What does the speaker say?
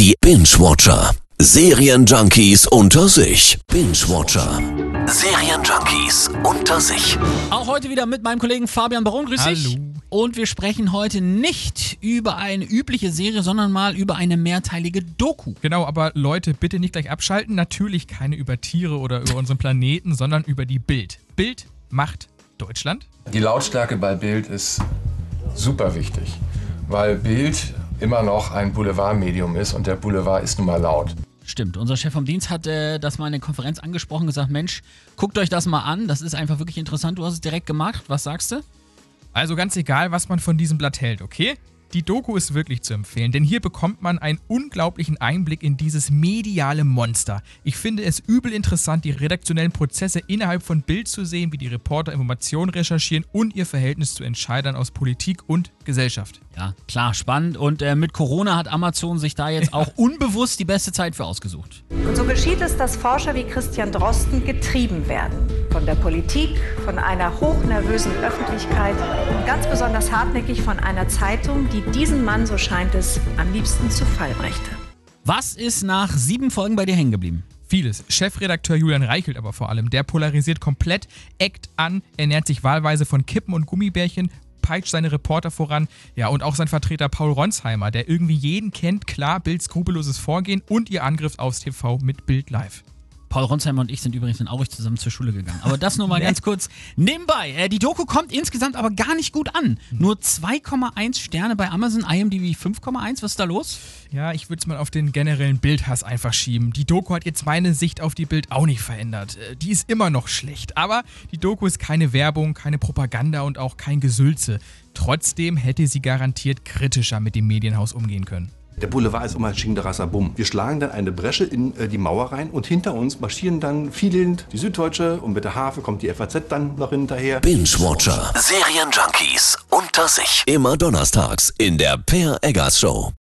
Die Binge-Watcher. Serienjunkies unter sich. Binge-Watcher. Serienjunkies unter sich. Auch heute wieder mit meinem Kollegen Fabian Baron. Grüß dich. Hallo. Und wir sprechen heute nicht über eine übliche Serie, sondern mal über eine mehrteilige Doku. Genau, aber Leute, bitte nicht gleich abschalten. Natürlich keine über Tiere oder über unseren Planeten, sondern über die Bild. Bild macht Deutschland. Die Lautstärke bei Bild ist super wichtig, weil Bild immer noch ein Boulevardmedium ist und der Boulevard ist nun mal laut. Stimmt, unser Chef vom Dienst hat äh, das mal in der Konferenz angesprochen, gesagt, Mensch, guckt euch das mal an, das ist einfach wirklich interessant. Du hast es direkt gemacht. Was sagst du? Also ganz egal, was man von diesem Blatt hält, okay? Die Doku ist wirklich zu empfehlen, denn hier bekommt man einen unglaublichen Einblick in dieses mediale Monster. Ich finde es übel interessant, die redaktionellen Prozesse innerhalb von Bild zu sehen, wie die Reporter Informationen recherchieren und ihr Verhältnis zu Entscheidern aus Politik und Gesellschaft. Ja, klar, spannend. Und äh, mit Corona hat Amazon sich da jetzt auch unbewusst die beste Zeit für ausgesucht. Und so geschieht es, dass Forscher wie Christian Drosten getrieben werden. Von der Politik, von einer hochnervösen Öffentlichkeit und ganz besonders hartnäckig von einer Zeitung, die diesen Mann, so scheint es, am liebsten zu Fall brächte. Was ist nach sieben Folgen bei dir hängen geblieben? Vieles. Chefredakteur Julian Reichelt aber vor allem, der polarisiert komplett, eckt an, ernährt sich wahlweise von Kippen und Gummibärchen, peitscht seine Reporter voran. Ja, und auch sein Vertreter Paul Ronsheimer, der irgendwie jeden kennt, klar, Bild skrupelloses Vorgehen und ihr Angriff aufs TV mit Bild Live. Paul Ronsheimer und ich sind übrigens in Aurich zusammen zur Schule gegangen. Aber das nur mal ganz kurz nebenbei. Äh, die Doku kommt insgesamt aber gar nicht gut an. Nur 2,1 Sterne bei Amazon, IMDb 5,1. Was ist da los? Ja, ich würde es mal auf den generellen Bildhass einfach schieben. Die Doku hat jetzt meine Sicht auf die Bild auch nicht verändert. Äh, Die ist immer noch schlecht. Aber die Doku ist keine Werbung, keine Propaganda und auch kein Gesülze. Trotzdem hätte sie garantiert kritischer mit dem Medienhaus umgehen können. Der Boulevard ist immer Schingderasser Bumm. Wir schlagen dann eine Bresche in äh, die Mauer rein und hinter uns marschieren dann fielend die Süddeutsche und mit der Harfe kommt die FAZ dann noch hinterher. Binge-Watcher. Serienjunkies unter sich. Immer donnerstags in der Per Eggers Show.